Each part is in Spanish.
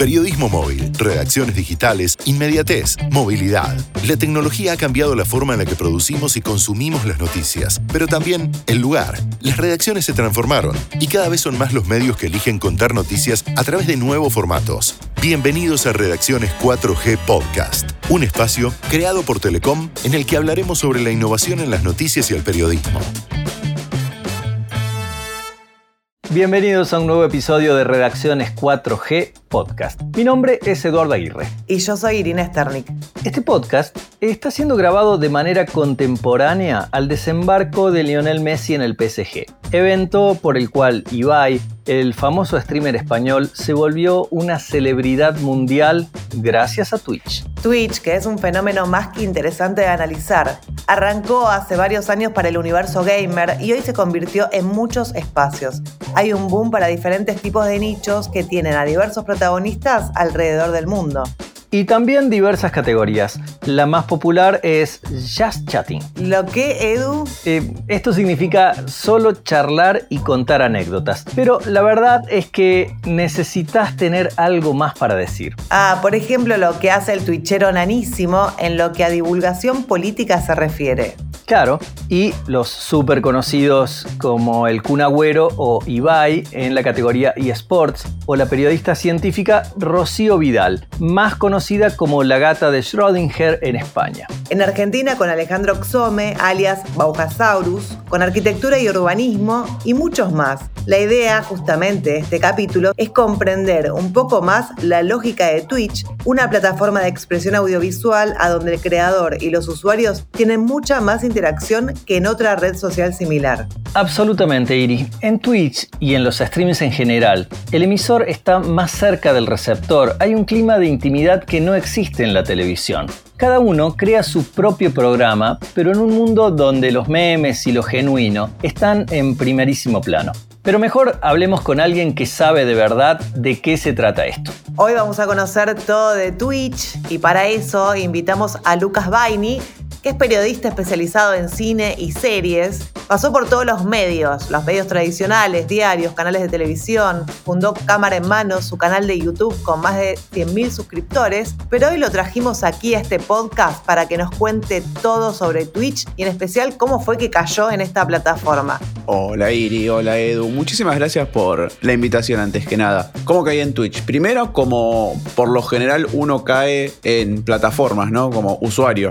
Periodismo móvil, redacciones digitales, inmediatez, movilidad. La tecnología ha cambiado la forma en la que producimos y consumimos las noticias, pero también el lugar. Las redacciones se transformaron y cada vez son más los medios que eligen contar noticias a través de nuevos formatos. Bienvenidos a Redacciones 4G Podcast, un espacio creado por Telecom en el que hablaremos sobre la innovación en las noticias y el periodismo. Bienvenidos a un nuevo episodio de Redacciones 4G Podcast. Mi nombre es Eduardo Aguirre. Y yo soy Irina Sternik. Este podcast está siendo grabado de manera contemporánea al desembarco de Lionel Messi en el PSG, evento por el cual Ibai, el famoso streamer español, se volvió una celebridad mundial gracias a Twitch. Twitch, que es un fenómeno más que interesante de analizar, arrancó hace varios años para el universo gamer y hoy se convirtió en muchos espacios. Hay un boom para diferentes tipos de nichos que tienen a diversos protagonistas alrededor del mundo. Y también diversas categorías. La más popular es Just Chatting. ¿Lo que, Edu? Eh, esto significa solo charlar y contar anécdotas. Pero la verdad es que necesitas tener algo más para decir. Ah, por ejemplo, lo que hace el twitchero nanísimo en lo que a divulgación política se refiere. Claro, y los súper conocidos como el Kun Agüero o Ibai en la categoría eSports, o la periodista científica Rocío Vidal, más conocida como la gata de Schrödinger en España. En Argentina con Alejandro Xome, alias Baujasaurus, con arquitectura y urbanismo y muchos más. La idea justamente de este capítulo es comprender un poco más la lógica de Twitch, una plataforma de expresión audiovisual a donde el creador y los usuarios tienen mucha más interacción que en otra red social similar. Absolutamente, Iri. En Twitch y en los streams en general, el emisor está más cerca del receptor. Hay un clima de intimidad que no existe en la televisión. Cada uno crea su propio programa, pero en un mundo donde los memes y lo genuino están en primerísimo plano. Pero mejor hablemos con alguien que sabe de verdad de qué se trata esto. Hoy vamos a conocer todo de Twitch y para eso invitamos a Lucas Baini, que es periodista especializado en cine y series. Pasó por todos los medios, los medios tradicionales, diarios, canales de televisión. Fundó Cámara en Mano, su canal de YouTube con más de 100.000 suscriptores. Pero hoy lo trajimos aquí a este podcast para que nos cuente todo sobre Twitch y en especial cómo fue que cayó en esta plataforma. Hola Iri, hola Edu. Muchísimas gracias por la invitación antes que nada. ¿Cómo caí en Twitch? Primero, como por lo general uno cae en plataformas, ¿no? Como usuario.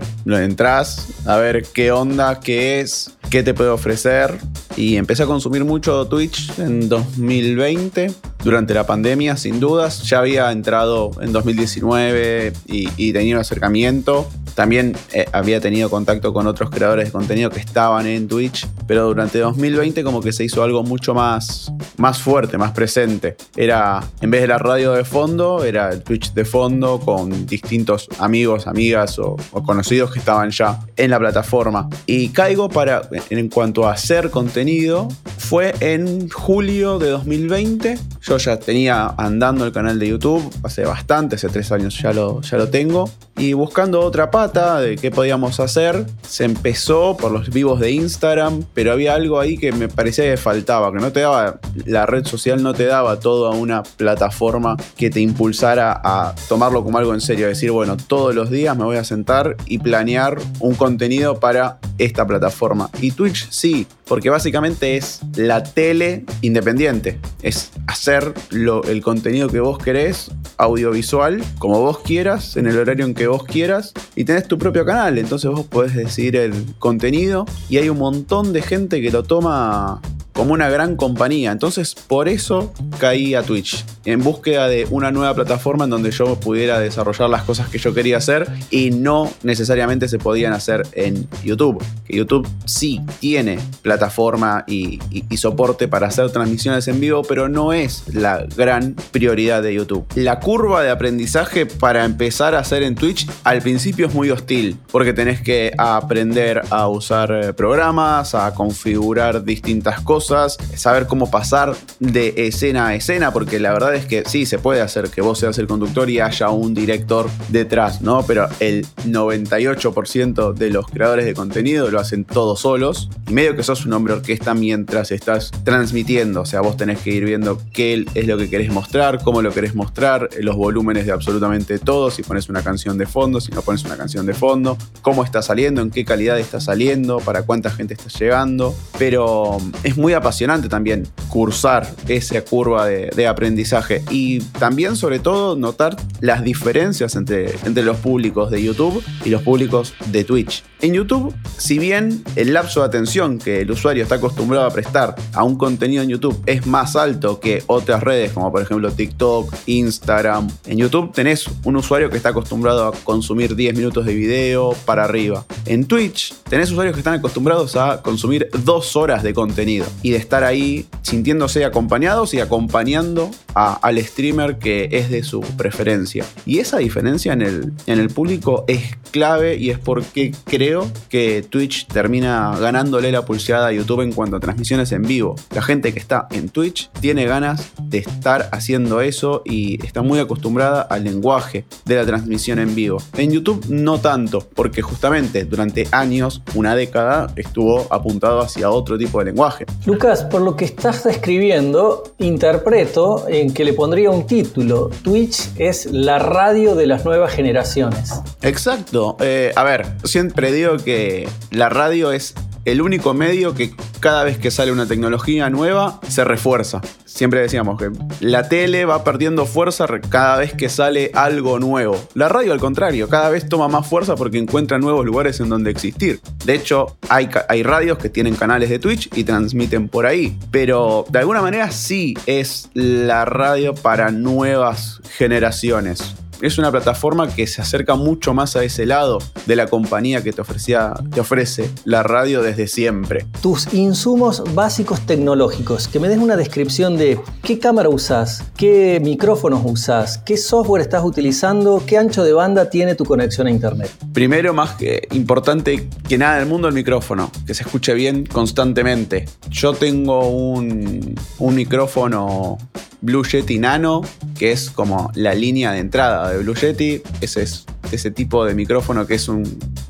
A ver qué onda, qué es, qué te puede ofrecer. Y empecé a consumir mucho Twitch en 2020, durante la pandemia, sin dudas. Ya había entrado en 2019 y, y tenía un acercamiento. También eh, había tenido contacto con otros creadores de contenido que estaban en Twitch, pero durante 2020 como que se hizo algo mucho más, más fuerte, más presente. Era, en vez de la radio de fondo, era el Twitch de fondo con distintos amigos, amigas o, o conocidos que estaban ya en la plataforma. Y caigo para, en cuanto a hacer contenido, fue en julio de 2020. Yo ya tenía andando el canal de YouTube hace bastante, hace tres años ya lo, ya lo tengo. Y buscando otra pata de qué podíamos hacer, se empezó por los vivos de Instagram, pero había algo ahí que me parecía que faltaba, que no te daba, la red social no te daba toda una plataforma que te impulsara a tomarlo como algo en serio, decir, bueno, todos los días me voy a sentar y planear un contenido para esta plataforma. Y Twitch sí, porque básicamente es la tele independiente, es hacer lo, el contenido que vos querés, audiovisual, como vos quieras, en el horario en que vos quieras, y tenés tu propio canal, entonces vos podés decidir el contenido y hay un montón de gente que lo toma como una gran compañía. Entonces, por eso caí a Twitch, en búsqueda de una nueva plataforma en donde yo pudiera desarrollar las cosas que yo quería hacer y no necesariamente se podían hacer en YouTube. Que YouTube sí tiene plataforma y, y, soporte para hacer transmisiones en vivo, pero no es la gran prioridad de YouTube. La curva de aprendizaje para empezar a hacer en Twitch al principio es muy hostil, porque tenés que aprender a usar programas, a configurar distintas cosas saber cómo pasar de escena a escena, porque la verdad es que sí, se puede hacer que vos seas el conductor y haya un director detrás, ¿no? Pero el 98% de los creadores de contenido lo hacen todos solos y medio que sos un hombre orquesta mientras estás transmitiendo, o sea, vos tenés que ir viendo qué es lo que querés mostrar, cómo lo querés mostrar, los volúmenes de absolutamente todo, si pones una canción de fondo, si no pones una canción de fondo, cómo está saliendo, en qué calidad está saliendo, para cuánta gente está llegando, pero es muy apasionante también cursar esa curva de, aprendizaje y también sobre todo notar las diferencias entre, entre los públicos de YouTube y los públicos de Twitch. En YouTube, si bien el lapso de atención que el usuario está acostumbrado a prestar a un contenido en YouTube es más alto que otras redes como por ejemplo TikTok, Instagram, en YouTube tenés un usuario que está acostumbrado a consumir 10 minutos de video para arriba. En Twitch tenés usuarios que están acostumbrados a consumir 2 horas de contenido de estar ahí sintiéndose acompañados y acompañando al streamer que es de su preferencia. Y esa diferencia en el, en el público es clave y es porque creo que Twitch termina ganándole la pulseada a YouTube en cuanto a transmisiones en vivo. La gente que está en Twitch tiene ganas de estar haciendo eso y está muy acostumbrada al lenguaje de la transmisión en vivo. En YouTube no tanto, porque justamente durante años, una década, estuvo apuntado hacia otro tipo de lenguaje. Lucas, por lo que estás describiendo, interpreto en que le pondría un título. Twitch es la radio de las nuevas generaciones. Exacto. Eh, a ver, siempre digo que la radio es el único medio que cada vez que sale una tecnología nueva se refuerza. Siempre decíamos que la tele va perdiendo fuerza cada vez que sale algo nuevo. La radio al contrario, cada vez toma más fuerza porque encuentra nuevos lugares en donde existir. De hecho, hay, hay radios que tienen canales de Twitch y transmiten por ahí. Pero de alguna manera sí es la radio para nuevas generaciones es una plataforma que se acerca mucho más a ese lado de la compañía que te, ofrecía, te ofrece la radio desde siempre. Tus insumos básicos tecnológicos, que me des una descripción de qué cámara usas, qué micrófonos usas, qué software estás utilizando, qué ancho de banda tiene tu conexión a internet. Primero, más que importante que nada en el mundo, el micrófono, que se escuche bien constantemente. Yo tengo un, un micrófono Blue Yeti Nano, que es como la línea de entrada de Blue Yeti. Ese es ese tipo de micrófono que es un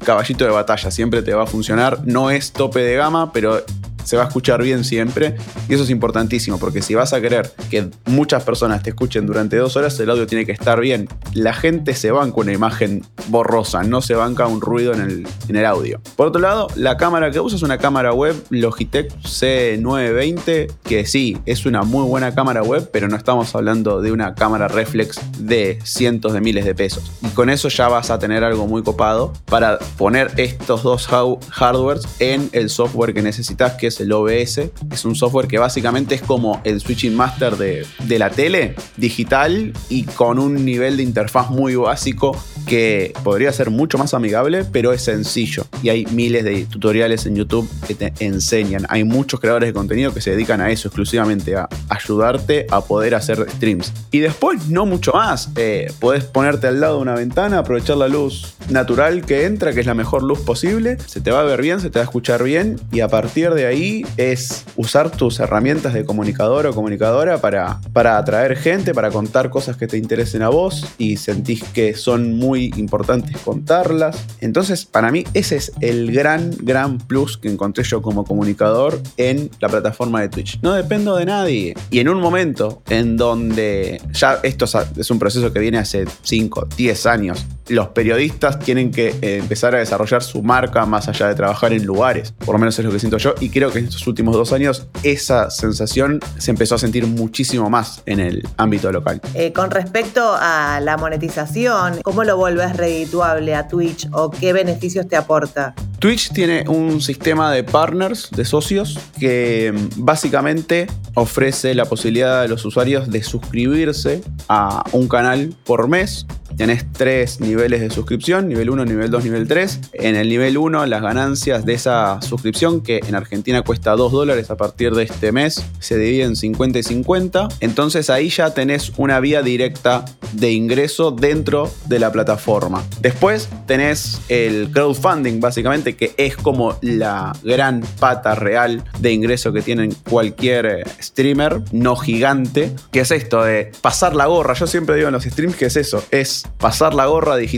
caballito de batalla, siempre te va a funcionar. No es tope de gama, pero se va a escuchar bien siempre. Y eso es importantísimo, porque si vas a querer que muchas personas te escuchen durante dos horas, el audio tiene que estar bien. La gente se banca una imagen borrosa, no se banca un ruido en el, en el audio. Por otro lado, la cámara que usas es una cámara web Logitech C920, que sí, es una muy buena cámara web, pero no estamos hablando de una cámara reflex de cientos de miles de pesos. Y con eso ya vas a tener algo muy copado para poner estos dos hardwares en el software que necesitas, que es el OBS. Es un software que básicamente es como el Switching Master de, de la tele, digital y con un nivel de interfaz muy básico que podría ser mucho más amigable, pero es sencillo. Y hay miles de tutoriales en YouTube que te enseñan. Hay muchos creadores de contenido que se dedican a eso exclusivamente, a ayudarte a poder hacer streams. Y después, no mucho más. Eh, puedes ponerte al lado de una ventana, aprovechar la luz natural que entra, que es la mejor luz posible. Se te va a ver bien, se te va a escuchar bien. Y a partir de ahí es usar tus herramientas de comunicador o comunicadora para, para atraer gente, para contar cosas que te interesen a vos y sentís que son muy importantes contarlas. Entonces, para mí, ese es el gran, gran plus que encontré yo como comunicador en la plataforma de Twitch. No dependo de nadie. Y en un momento en donde ya esto es un proceso que viene hace 5, 10 años, los periodistas tienen que eh, empezar a desarrollar su marca más allá de trabajar en lugares. Por lo menos es lo que siento yo. Y creo que en estos últimos dos años esa sensación se empezó a sentir muchísimo más en el ámbito local. Eh, con respecto a la monetización, ¿cómo lo vuelves redituable a Twitch o qué beneficios te aporta? Twitch tiene un sistema de partners, de socios, que mm, básicamente ofrece la posibilidad a los usuarios de suscribirse a un canal por mes tenés tres niveles de suscripción, nivel 1, nivel 2, nivel 3. En el nivel 1 las ganancias de esa suscripción, que en Argentina cuesta 2 dólares a partir de este mes, se dividen 50 y 50. Entonces ahí ya tenés una vía directa de ingreso dentro de la plataforma. Después tenés el crowdfunding, básicamente, que es como la gran pata real de ingreso que tienen cualquier eh, streamer, no gigante, que es esto de pasar la gorra. Yo siempre digo en los streams que es eso, es pasar la gorra digital.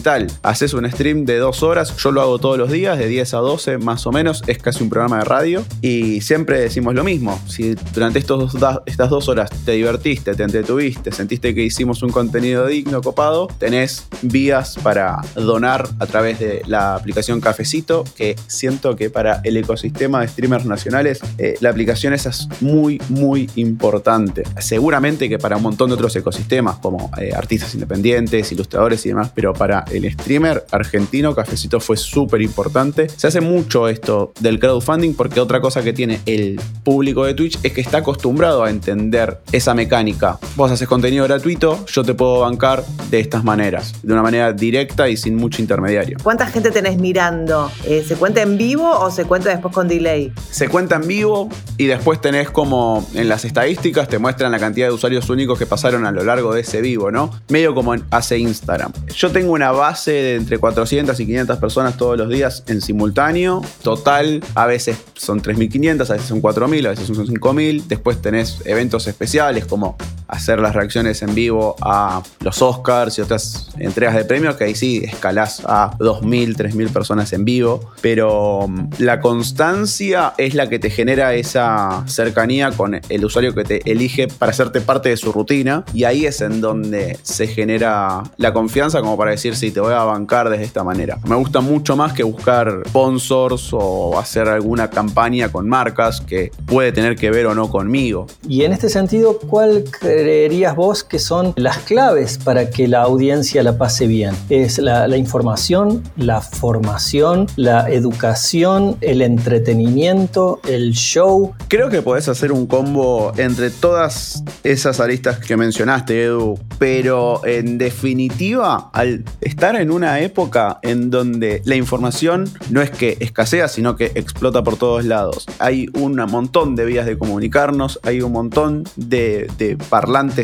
Haces un stream de dos horas, yo lo hago todos los días, de 10 a 12 más o menos, es casi un programa de radio, y siempre decimos lo mismo. Si durante estos estas dos horas te divertiste, te entretuviste, sentiste que hicimos un contenido digno, copado, tenés vías para donar a través de la aplicación Cafecito, que siento que para el ecosistema de streamers nacionales, eh, la aplicación esa es muy, muy importante. Seguramente que para un montón de otros ecosistemas, como eh, artistas independientes, ilustradores y demás, pero para el streamer argentino, Cafecito fue súper importante. Se hace mucho esto del crowdfunding porque otra cosa que tiene el público de Twitch es que está acostumbrado a entender esa mecánica. Vos haces contenido gratuito, yo te puedo bancar de estas maneras, de una manera directa y sin mucho intermediario. ¿Cuánta gente tenés mirando? Eh, ¿Se cuenta en vivo o se cuenta después con delay? Se cuenta en vivo y después tenés como en las estadísticas te muestran la cantidad de usuarios únicos que pasaron a lo largo de ese vivo, ¿no? Medio como hace Instagram. Yo tengo una base de entre 400 y 500 personas todos los días en simultáneo. Total, a veces son 3.500, a veces son 4.000, a veces son 5.000. Después tenés eventos especiales como hacer las reacciones en vivo a los Oscars y otras entregas de premios, que ahí sí escalás a 2.000, 3.000 personas en vivo. Pero mm, la constancia es la que te genera esa cercanía con el usuario que te elige para hacerte parte de su rutina. Y ahí es en donde se genera la confianza como para decir, sí, te voy a bancar de esta manera. Me gusta mucho más que buscar sponsors o hacer alguna campaña con marcas que puede tener que ver o no conmigo. Y en este sentido, ¿cuál creerías vos que son las claves para que la audiencia la pase bien? ¿Es la, información, la formación, la educación, el entretenimiento, el show? Creo que podés hacer un combo entre todas esas aristas que mencionaste, Edu, pero en definitiva, al estar en una época en donde la información no es que escasea, sino que explota por todos lados, hay un montón de vías de comunicarnos, hay un montón de, de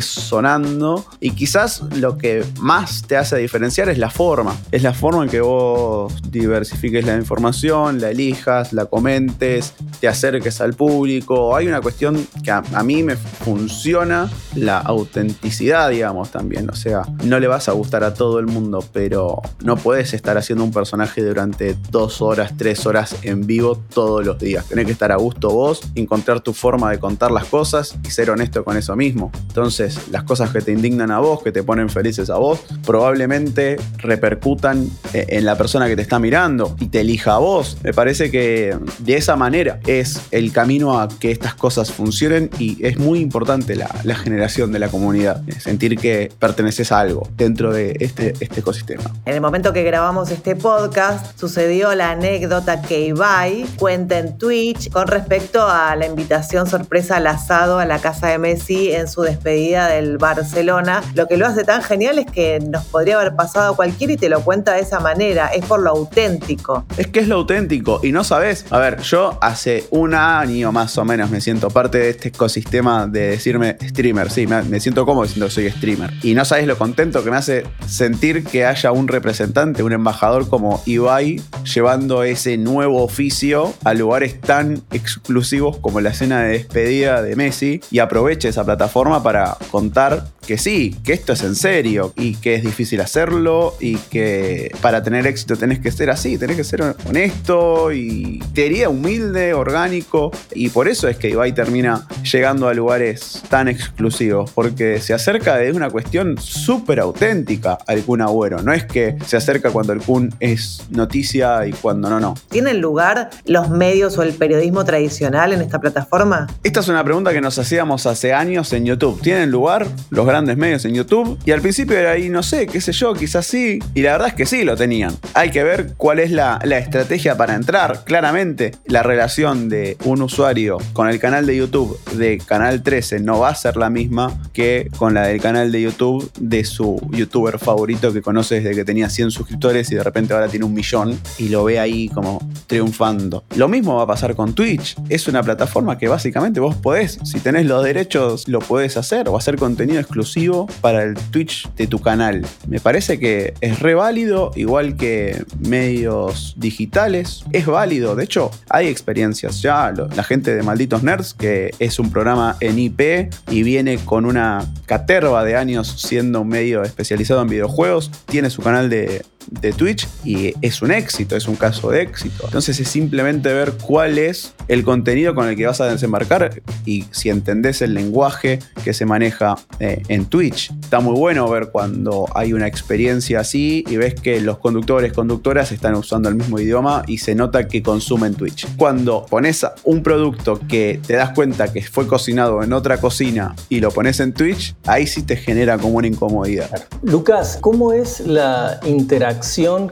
sonando y quizás lo que más te hace diferenciar es la forma. Es la forma en que vos diversifiques la información, la elijas, la comentes, te acerques al público. Hay una cuestión que a, mí me funciona, la autenticidad, digamos, también. O sea, no le vas a gustar a todo el mundo, pero no puedes estar haciendo un personaje durante dos horas, tres horas en vivo todos los días. Tenés que estar a gusto vos, encontrar tu forma de contar las cosas y ser honesto con eso mismo. Entonces, las cosas que te indignan a vos, que te ponen felices a vos, probablemente repercutan eh, en la persona que te está mirando y te elija a vos. Me parece que de esa manera es el camino a que estas cosas funcionen y es muy importante la, generación de la comunidad, sentir que perteneces a algo dentro de este, este ecosistema. En el momento que grabamos este podcast sucedió la anécdota que Ibai cuenta en Twitch con respecto a la invitación sorpresa al asado a la casa de Messi en su despedida del Barcelona. Lo que lo hace tan genial es que nos podría haber pasado cualquiera y te lo cuenta de esa manera, es por lo auténtico. Es que es lo auténtico y no sabes, a ver, yo hace un año más o menos me siento parte de este ecosistema de decirme streamer, sí, me, siento cómodo diciendo que soy streamer. Y no sabes lo contento que me hace sentir que haya un representante, un embajador como Ibai llevando ese nuevo oficio a lugares tan exclusivos como la escena de despedida de Messi y aproveche esa plataforma para contar que sí, que esto es en serio y que es difícil hacerlo y que para tener éxito tenés que ser así, tenés que ser honesto y te diría humilde, orgánico y por eso es que Ibai termina llegando a lugares tan exclusivos porque se acerca de una cuestión súper auténtica al Kun Agüero, no es que se acerca cuando el Kun es noticia y cuando no, no. ¿Tienen lugar los medios o el periodismo tradicional en esta plataforma? Esta es una pregunta que nos hacíamos hace años en YouTube. ¿Tienen lugar los grandes grandes medios en YouTube. Y al principio era ahí, no sé, qué sé yo, quizás sí. Y la verdad es que sí lo tenían. Hay que ver cuál es la, la estrategia para entrar. Claramente, la relación de un usuario con el canal de YouTube de Canal 13 no va a ser la misma que con la del canal de YouTube de su youtuber favorito que conoce desde que tenía 100 suscriptores y de repente ahora tiene un millón y lo ve ahí como triunfando. Lo mismo va a pasar con Twitch. Es una plataforma que básicamente vos podés, si tenés los derechos, lo podés hacer o hacer contenido exclusivo para el Twitch de tu canal. Me parece que es re válido, igual que medios digitales. Es válido, de hecho, hay experiencias ya. La gente de Malditos Nerds, que es un programa en IP y viene con una caterva de años siendo un medio especializado en videojuegos, tiene su canal de, de Twitch y es un éxito, es un caso de éxito. Entonces es simplemente ver cuál es el contenido con el que vas a desembarcar y si entendés el lenguaje que se maneja eh, en Twitch. Está muy bueno ver cuando hay una experiencia así y ves que los conductores, conductoras están usando el mismo idioma y se nota que consumen Twitch. Cuando pones un producto que te das cuenta que fue cocinado en otra cocina y lo pones en Twitch, ahí sí te genera como una incomodidad. Lucas, ¿cómo es la interacción?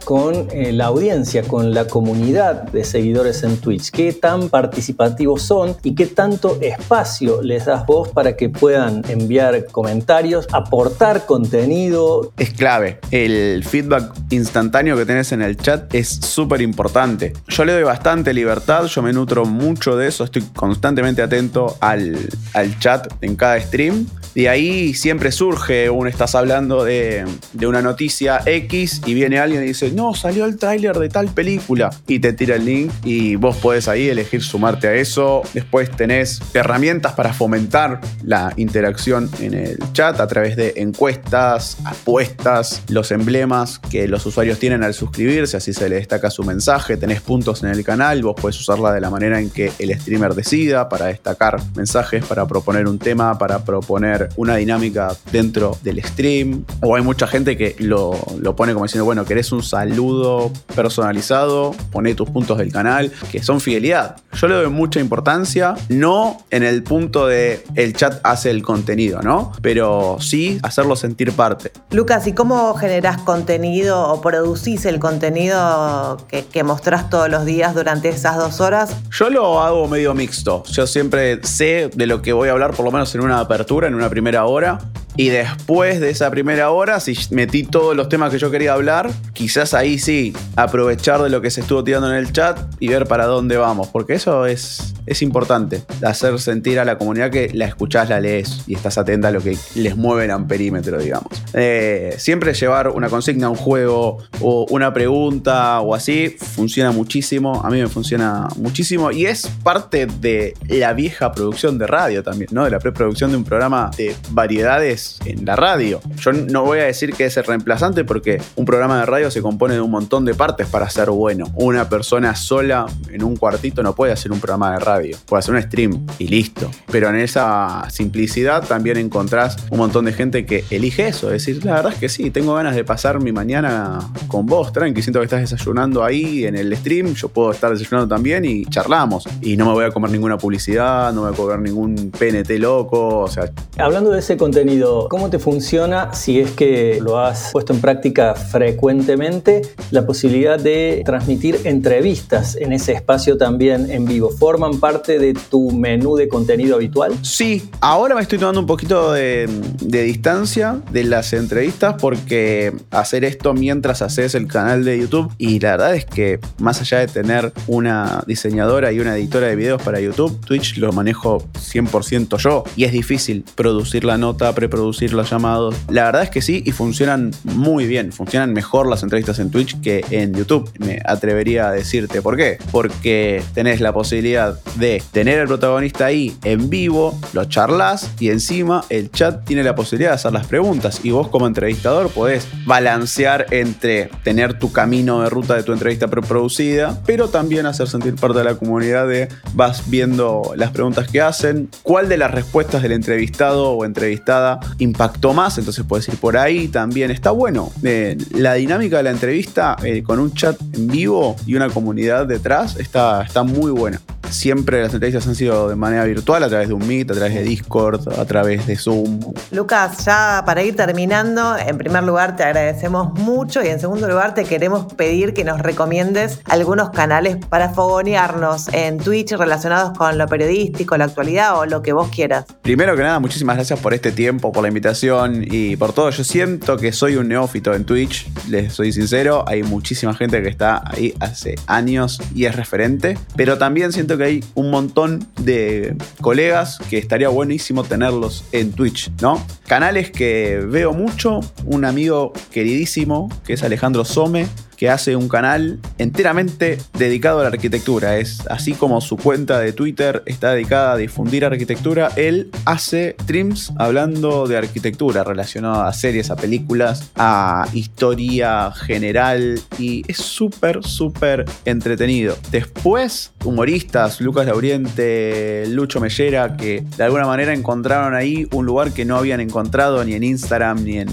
Con eh, la audiencia, con la comunidad de seguidores en Twitch. ¿Qué tan participativos son y qué tanto espacio les das vos para que puedan enviar comentarios, aportar contenido? Es clave. El feedback instantáneo que tenés en el chat es súper importante. Yo le doy bastante libertad, yo me nutro mucho de eso, estoy constantemente atento al, al chat en cada stream. De ahí siempre surge un estás hablando de, de una noticia X y viene alguien y dice, no, salió el tráiler de tal película y te tira el link y vos podés ahí elegir sumarte a eso. Después tenés herramientas para fomentar la interacción en el chat a través de encuestas, apuestas, los emblemas que los usuarios tienen al suscribirse, así se le destaca su mensaje, tenés puntos en el canal, vos podés usarla de la manera en que el streamer decida para destacar mensajes, para proponer un tema, para proponer una dinámica dentro del stream. O hay mucha gente que lo, lo pone como diciendo, bueno, querés un saludo personalizado, poné tus puntos del canal, que son fidelidad. Yo le doy mucha importancia, no en el punto de el chat hace el contenido, ¿no? Pero sí hacerlo sentir parte. Lucas, ¿y cómo generás contenido o producís el contenido que, que mostrás todos los días durante esas dos horas? Yo lo hago medio mixto. Yo siempre sé de lo que voy a hablar, por lo menos en una apertura, en una primera hora. Y después de esa primera hora, si metí todos los temas que yo quería hablar, quizás ahí sí, aprovechar de lo que se estuvo tirando en el chat y ver para dónde vamos, porque eso es, es importante, hacer sentir a la comunidad que la escuchás, la lees y estás atenta a lo que les mueve el amperímetro, digamos. Eh, siempre llevar una consigna, un juego o una pregunta o así, funciona muchísimo, a mí me funciona muchísimo y es parte de la vieja producción de radio también, ¿no? De la preproducción de un programa de variedades en la radio. Yo no voy a decir que es el reemplazante porque un programa de radio se compone de un montón de partes para ser bueno. Una persona sola en un cuartito no puede hacer un programa de radio, puede hacer un stream y listo. Pero en esa simplicidad también encontrás un montón de gente que elige eso, es decir, la verdad es que sí, tengo ganas de pasar mi mañana con vos, tranqui, siento que estás desayunando ahí en el stream, yo puedo estar desayunando también y charlamos. Y no me voy a comer ninguna publicidad, no me voy a comer ningún PNT loco, o sea... Hablando de ese contenido, ¿cómo te funciona si es que lo has puesto en práctica frecuentemente la posibilidad de transmitir entrevistas en ese espacio también en vivo? ¿Forman parte de tu menú de contenido habitual? Sí, ahora me estoy tomando un poquito de, distancia de las entrevistas porque hacer esto mientras haces el canal de YouTube y la verdad es que más allá de tener una diseñadora y una editora de videos para YouTube, Twitch lo manejo 100% yo y es difícil producir la nota, preproducir los llamados. La verdad es que sí y funcionan muy bien. Funcionan mejor las entrevistas en Twitch que en YouTube. Me atrevería a decirte por qué. Porque tenés la posibilidad de tener al protagonista ahí en vivo, lo charlas y encima el chat tiene la posibilidad de hacer las preguntas. Y vos como entrevistador podés balancear entre tener tu camino de ruta de tu entrevista preproducida, pero también hacer sentir parte de la comunidad de vas viendo las preguntas que hacen, cuál de las respuestas del entrevistado o entrevistada impactó más, entonces puedes ir por ahí también. Está bueno. Eh, la dinámica de la entrevista eh, con un chat en vivo y una comunidad detrás está, está muy buena. Siempre las entrevistas han sido de manera virtual, a través de un Meet, a través de Discord, a través de Zoom. Lucas, ya para ir terminando, en primer lugar te agradecemos mucho y en segundo lugar te queremos pedir que nos recomiendes algunos canales para fogonearnos en Twitch relacionados con lo periodístico, la actualidad o lo que vos quieras. Primero que nada, muchísimas gracias por este tiempo, por la invitación y por todo. Yo siento que soy un neófito en Twitch, les soy sincero, hay muchísima gente que está ahí hace años y es referente, pero también siento que hay un montón de colegas que estaría buenísimo tenerlos en Twitch, ¿no? Canales que veo mucho, un amigo queridísimo que es Alejandro Some, que hace un canal enteramente dedicado a la arquitectura. Es así como su cuenta de Twitter está dedicada a difundir arquitectura. Él hace streams hablando de arquitectura, relacionado a series, a películas, a historia general y es súper, súper entretenido. Después, humoristas, Lucas Lauriente, Lucho Mellera, que de alguna manera encontraron ahí un lugar que no habían encontrado ni en Instagram ni en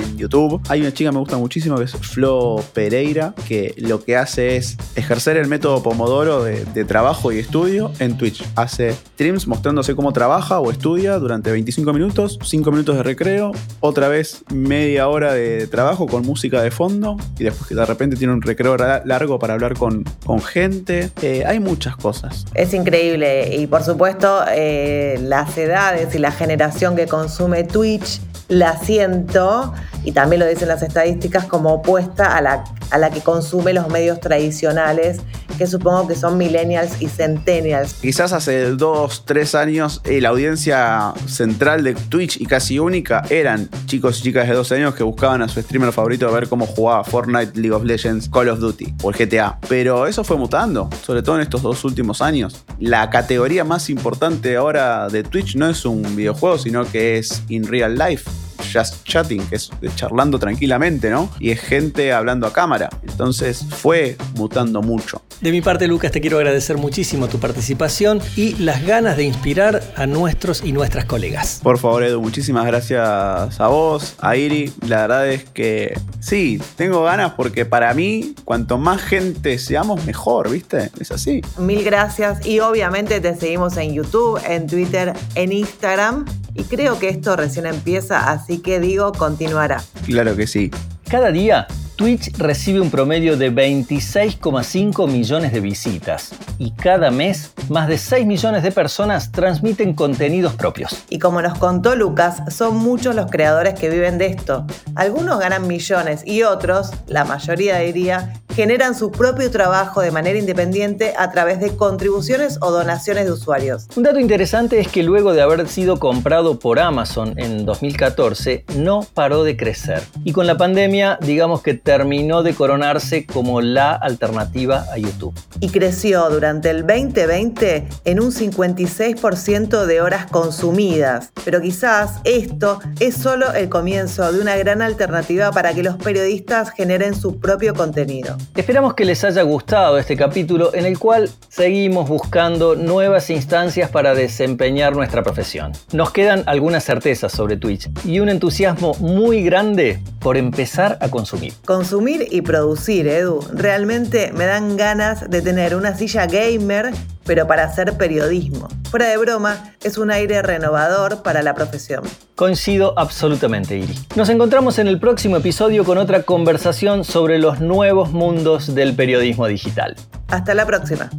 en YouTube. Hay una chica que me gusta muchísimo que es Flo Pereira, que lo que hace es ejercer el método Pomodoro de, trabajo y estudio en Twitch. Hace streams mostrándose cómo trabaja o estudia durante 25 minutos, 5 minutos de recreo, otra vez media hora de trabajo con música de fondo y después que de repente tiene un recreo largo para hablar con, con gente. Eh, hay muchas cosas. Es increíble y por supuesto eh, las edades y la generación que consume Twitch la siento, y también lo dicen las estadísticas, como opuesta a la, a la que consume los medios tradicionales, que supongo que son millennials y centennials. Quizás hace dos, tres años eh, la audiencia central de Twitch y casi única eran chicos y chicas de 12 años que buscaban a su streamer favorito a ver cómo jugaba Fortnite, League of Legends, Call of Duty o el GTA. Pero eso fue mutando, sobre todo en estos dos últimos años. La categoría más importante ahora de Twitch no es un videojuego, sino que es in real life just chatting, que es charlando tranquilamente, ¿no? Y es gente hablando a cámara. Entonces fue mutando mucho. De mi parte, Lucas, te quiero agradecer muchísimo tu participación y las ganas de inspirar a nuestros y nuestras colegas. Por favor, Edu, muchísimas gracias a vos, a Iri. La verdad es que sí, tengo ganas porque para mí, cuanto más gente seamos, mejor, ¿viste? Es así. Mil gracias y obviamente te seguimos en YouTube, en Twitter, en Instagram y creo que esto recién empieza, así que digo, continuará. Claro que sí. Cada día Twitch recibe un promedio de 26,5 millones de visitas y cada mes más de 6 millones de personas transmiten contenidos propios. Y como nos contó Lucas, son muchos los creadores que viven de esto. Algunos ganan millones y otros, la mayoría diría, generan su propio trabajo de manera independiente a través de contribuciones o donaciones de usuarios. Un dato interesante es que luego de haber sido comprado por Amazon en 2014, no paró de crecer. Y con la pandemia, digamos que terminó de coronarse como la alternativa a YouTube. Y creció durante el 2020 en un 56% de horas consumidas. Pero quizás esto es solo el comienzo de una gran alternativa para que los periodistas generen su propio contenido. Esperamos que les haya gustado este capítulo en el cual seguimos buscando nuevas instancias para desempeñar nuestra profesión. Nos quedan algunas certezas sobre Twitch y un entusiasmo muy grande por empezar a consumir. Consumir y producir, Edu. Realmente me dan ganas de tener una silla gamer, pero para hacer periodismo. Fuera de broma, es un aire renovador para la profesión. Coincido absolutamente, Iri. Nos encontramos en el próximo episodio con otra conversación sobre los nuevos mundos del periodismo digital. Hasta la próxima.